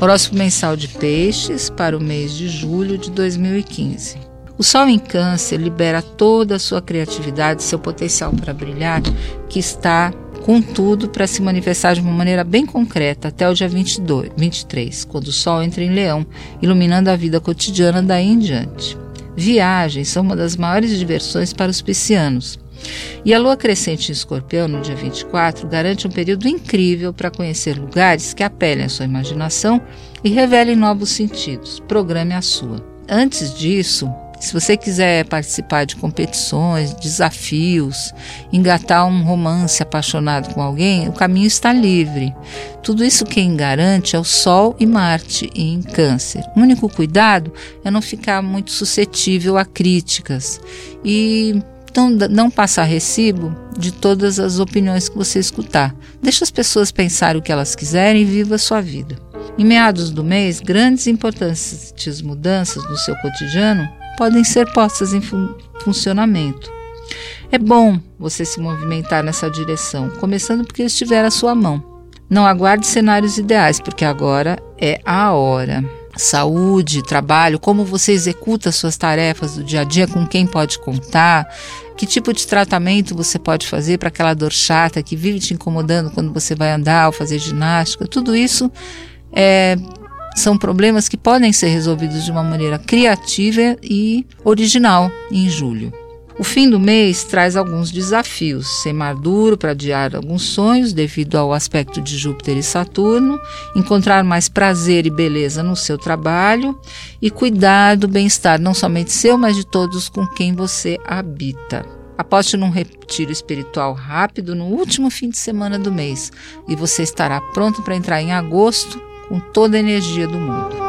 Horóscopo mensal de Peixes para o mês de julho de 2015. O Sol em Câncer libera toda a sua criatividade, seu potencial para brilhar, que está com tudo para se manifestar de uma maneira bem concreta até o dia 22, 23, quando o Sol entra em Leão, iluminando a vida cotidiana daí em diante. Viagens são uma das maiores diversões para os piscianos. E a lua crescente em escorpião, no dia 24, garante um período incrível para conhecer lugares que apelem à sua imaginação e revelem novos sentidos. Programe a sua. Antes disso, se você quiser participar de competições, desafios, engatar um romance apaixonado com alguém, o caminho está livre. Tudo isso quem garante é o Sol e Marte em Câncer. O único cuidado é não ficar muito suscetível a críticas e não, não passar recibo de todas as opiniões que você escutar. Deixa as pessoas pensarem o que elas quiserem e viva a sua vida. Em meados do mês, grandes e importantes mudanças no seu cotidiano podem ser postas em fun funcionamento. É bom você se movimentar nessa direção, começando porque estiver à sua mão. Não aguarde cenários ideais, porque agora é a hora. Saúde, trabalho, como você executa suas tarefas do dia a dia, com quem pode contar, que tipo de tratamento você pode fazer para aquela dor chata que vive te incomodando quando você vai andar ou fazer ginástica, tudo isso é são problemas que podem ser resolvidos de uma maneira criativa e original em julho. O fim do mês traz alguns desafios: ser maduro para adiar alguns sonhos devido ao aspecto de Júpiter e Saturno, encontrar mais prazer e beleza no seu trabalho e cuidar do bem-estar não somente seu, mas de todos com quem você habita. Aposte num retiro espiritual rápido no último fim de semana do mês e você estará pronto para entrar em agosto com toda a energia do mundo.